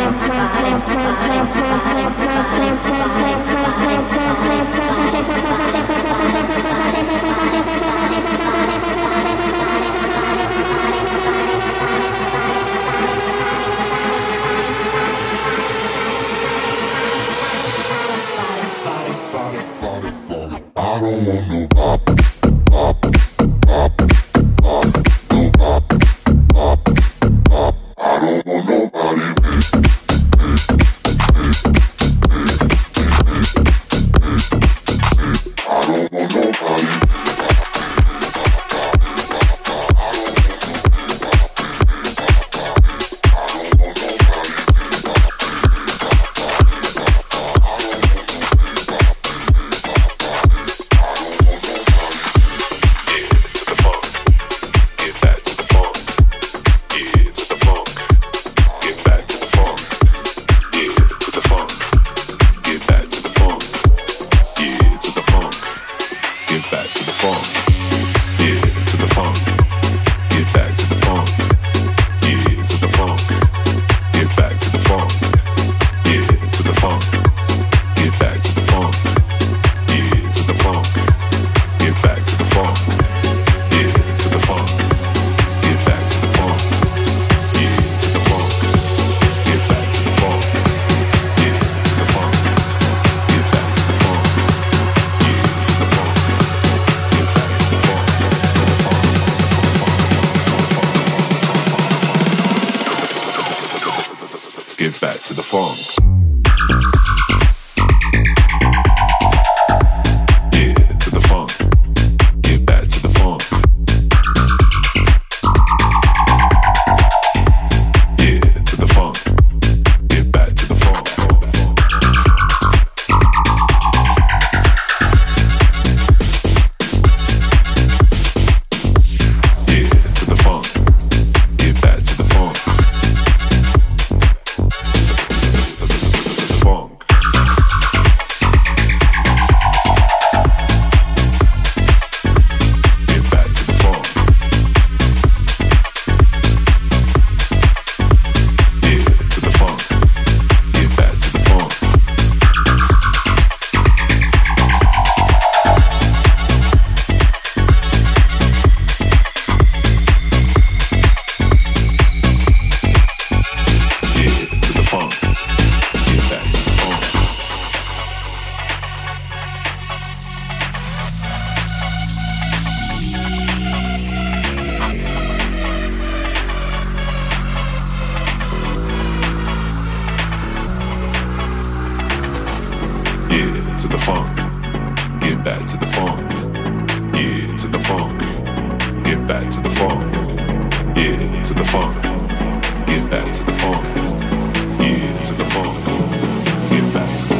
Thank you. to the funk. Get back to the funk. Yeah, to the funk. Get back to the funk. Yeah, to the funk. Get back to the funk. Yeah, to the funk. Get back to the funk.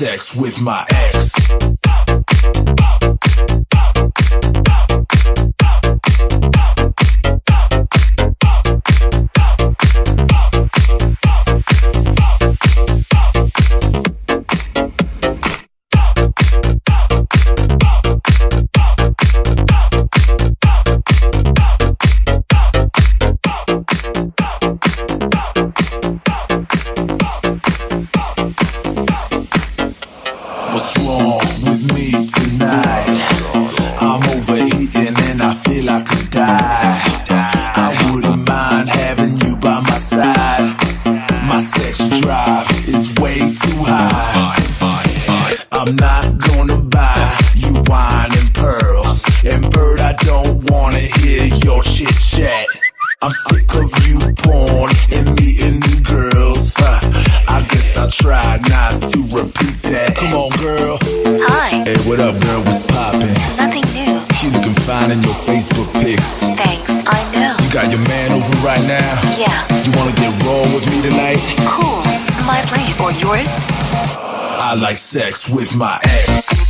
Sex with my ex. Like sex with my ex.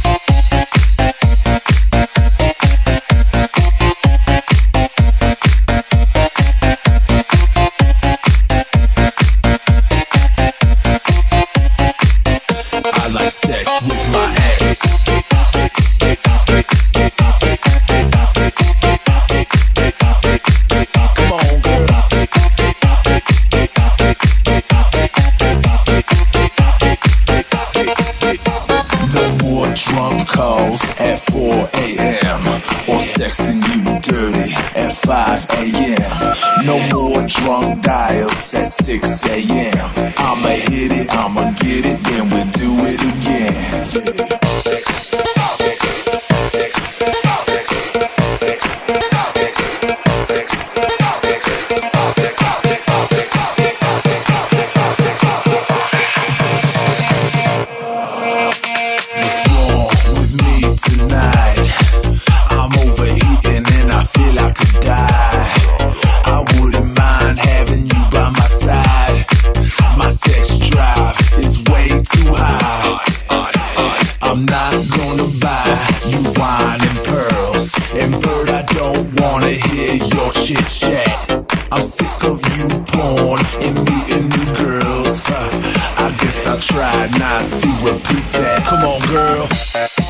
calls at 4 a.m. Or sexting you dirty at 5 a.m. No more drunk dials at 6 a.m. I'ma hit it, I'ma get it, then we'll do it again. beat that. Come on, girl.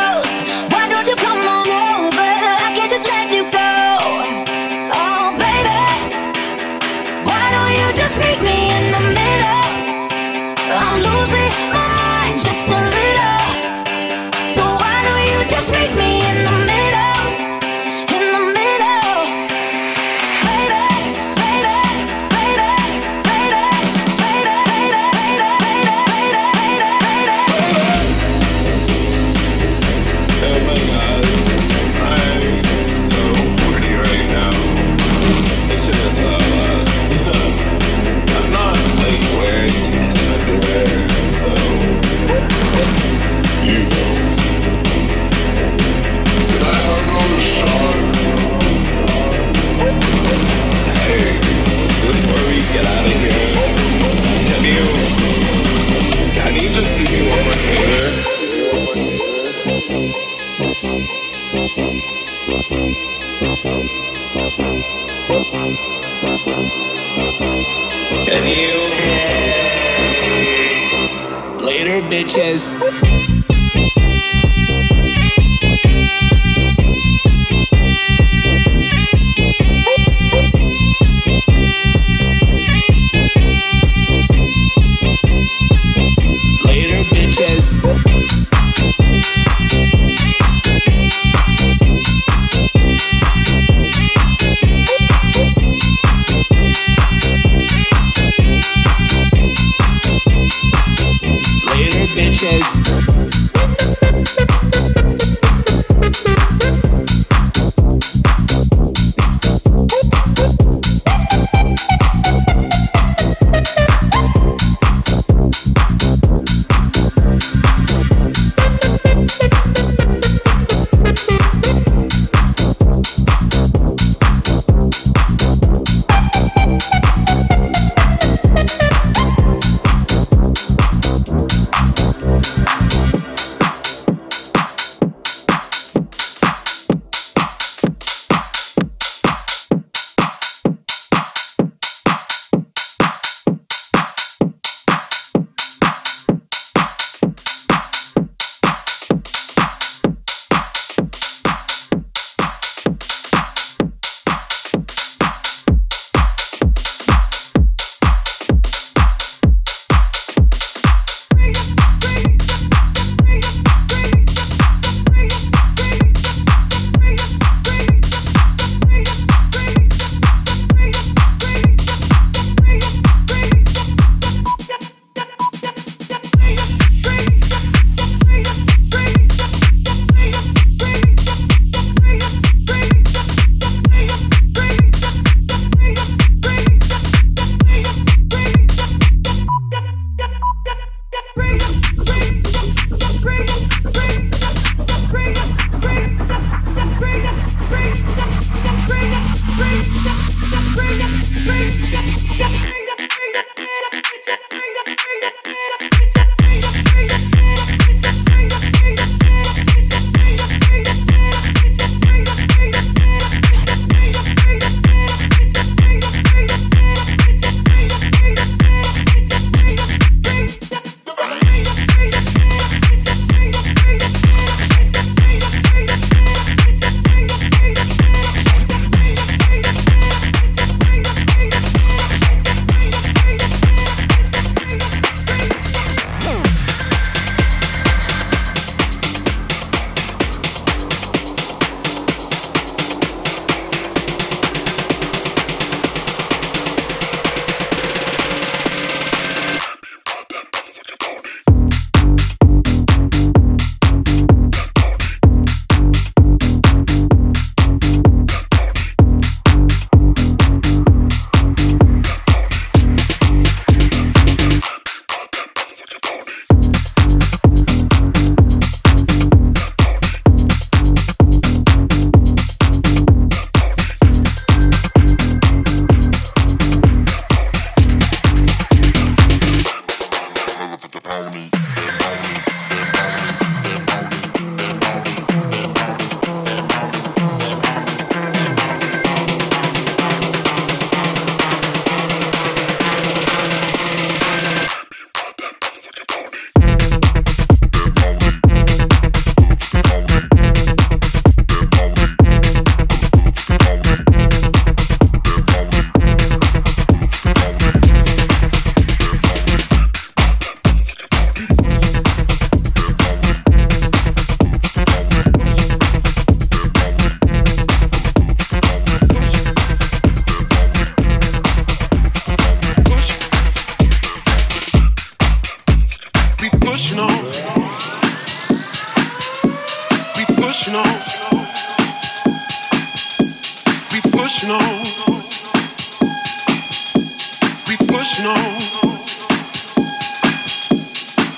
pushing on.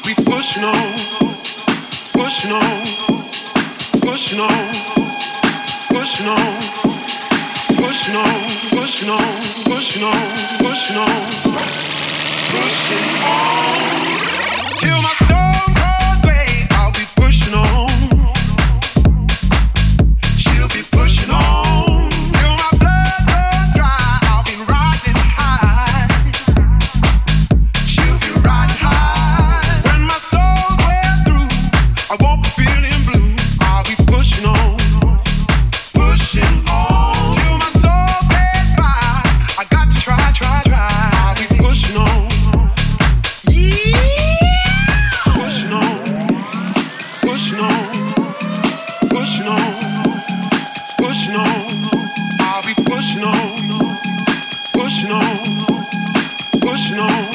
We pushing on. Pushing on. Pushing on. Pushing on. Pushing on. Pushing on. Pushing on. Pushing on. Pushing on. Till my snow.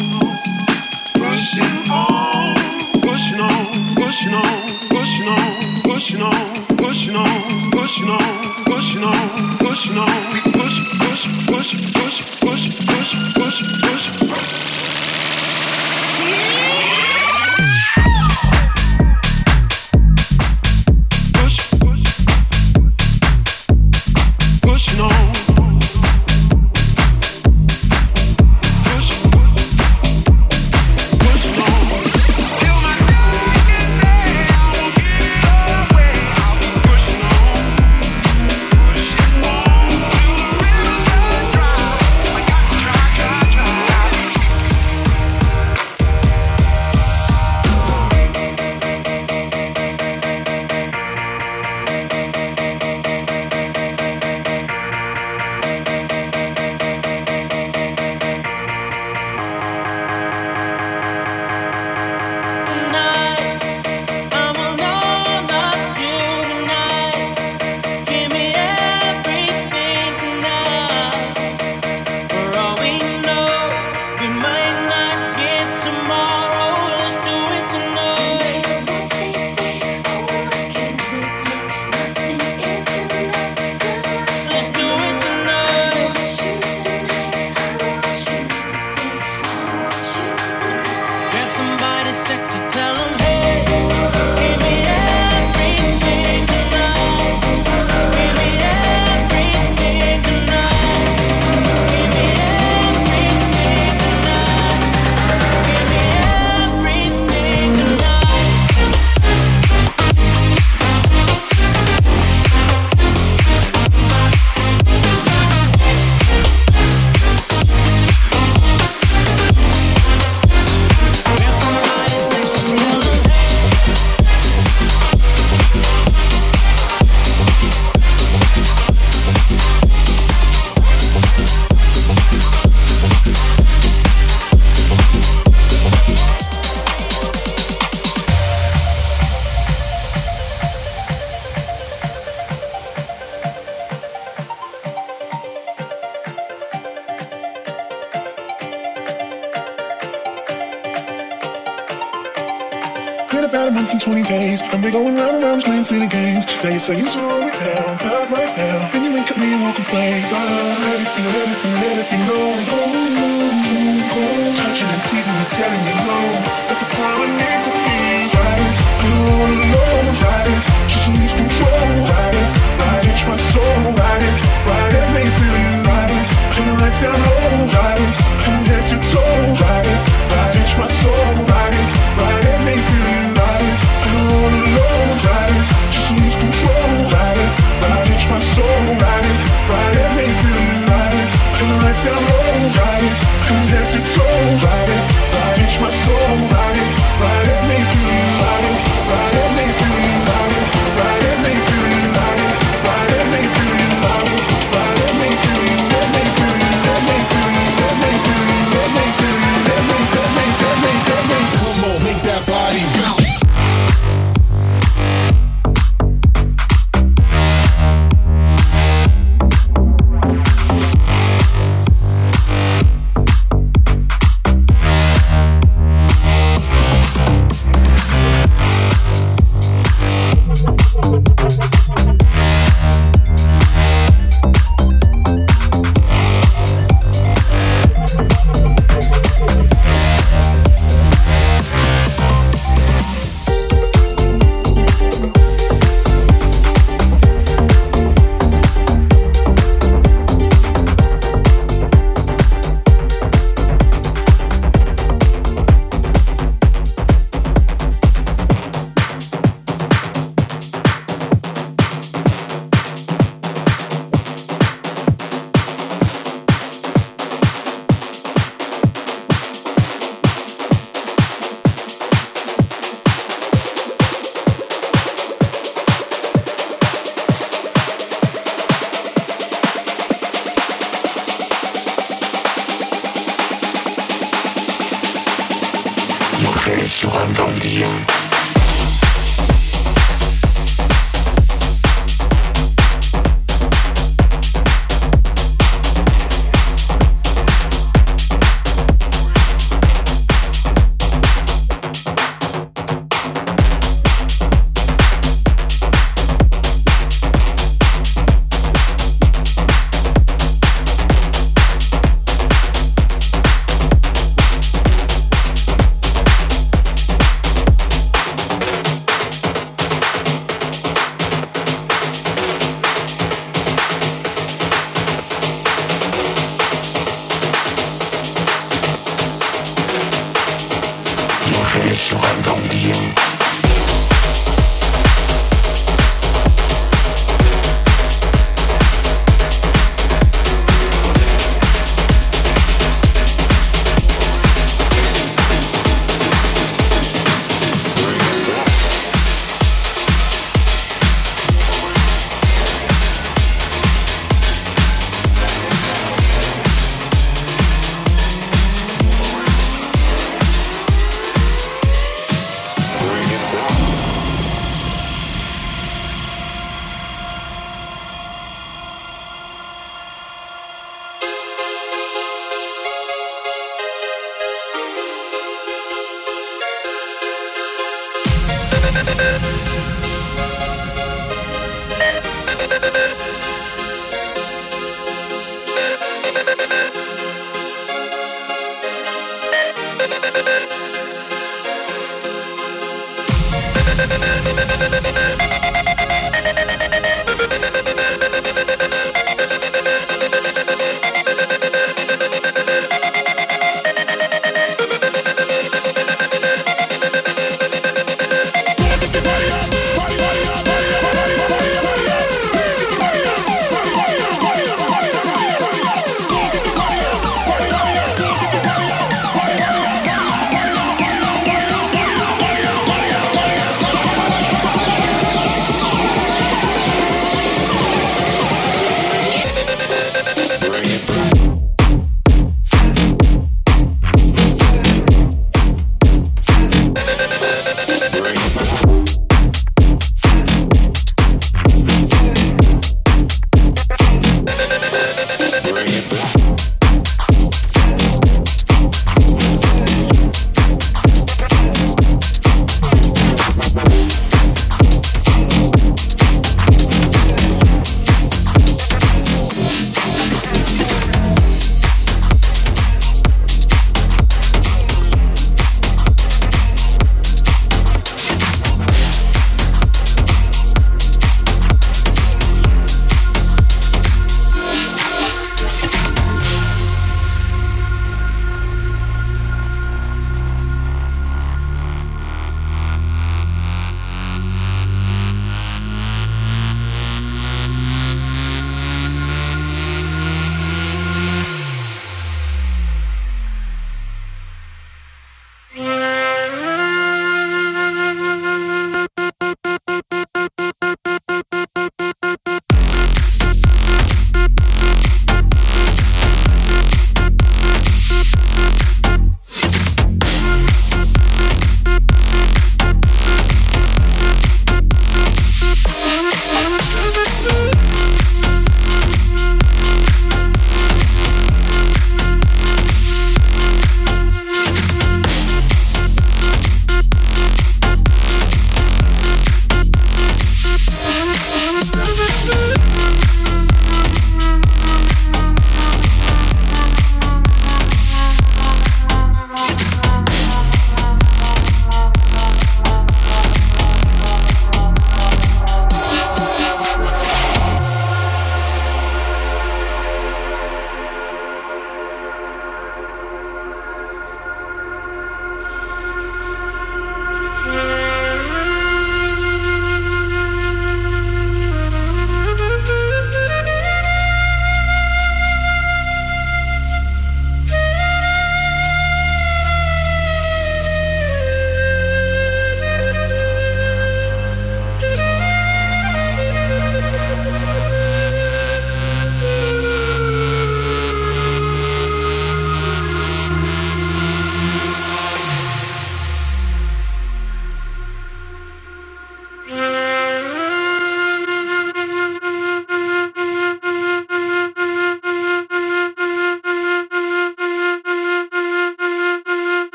so you should always tell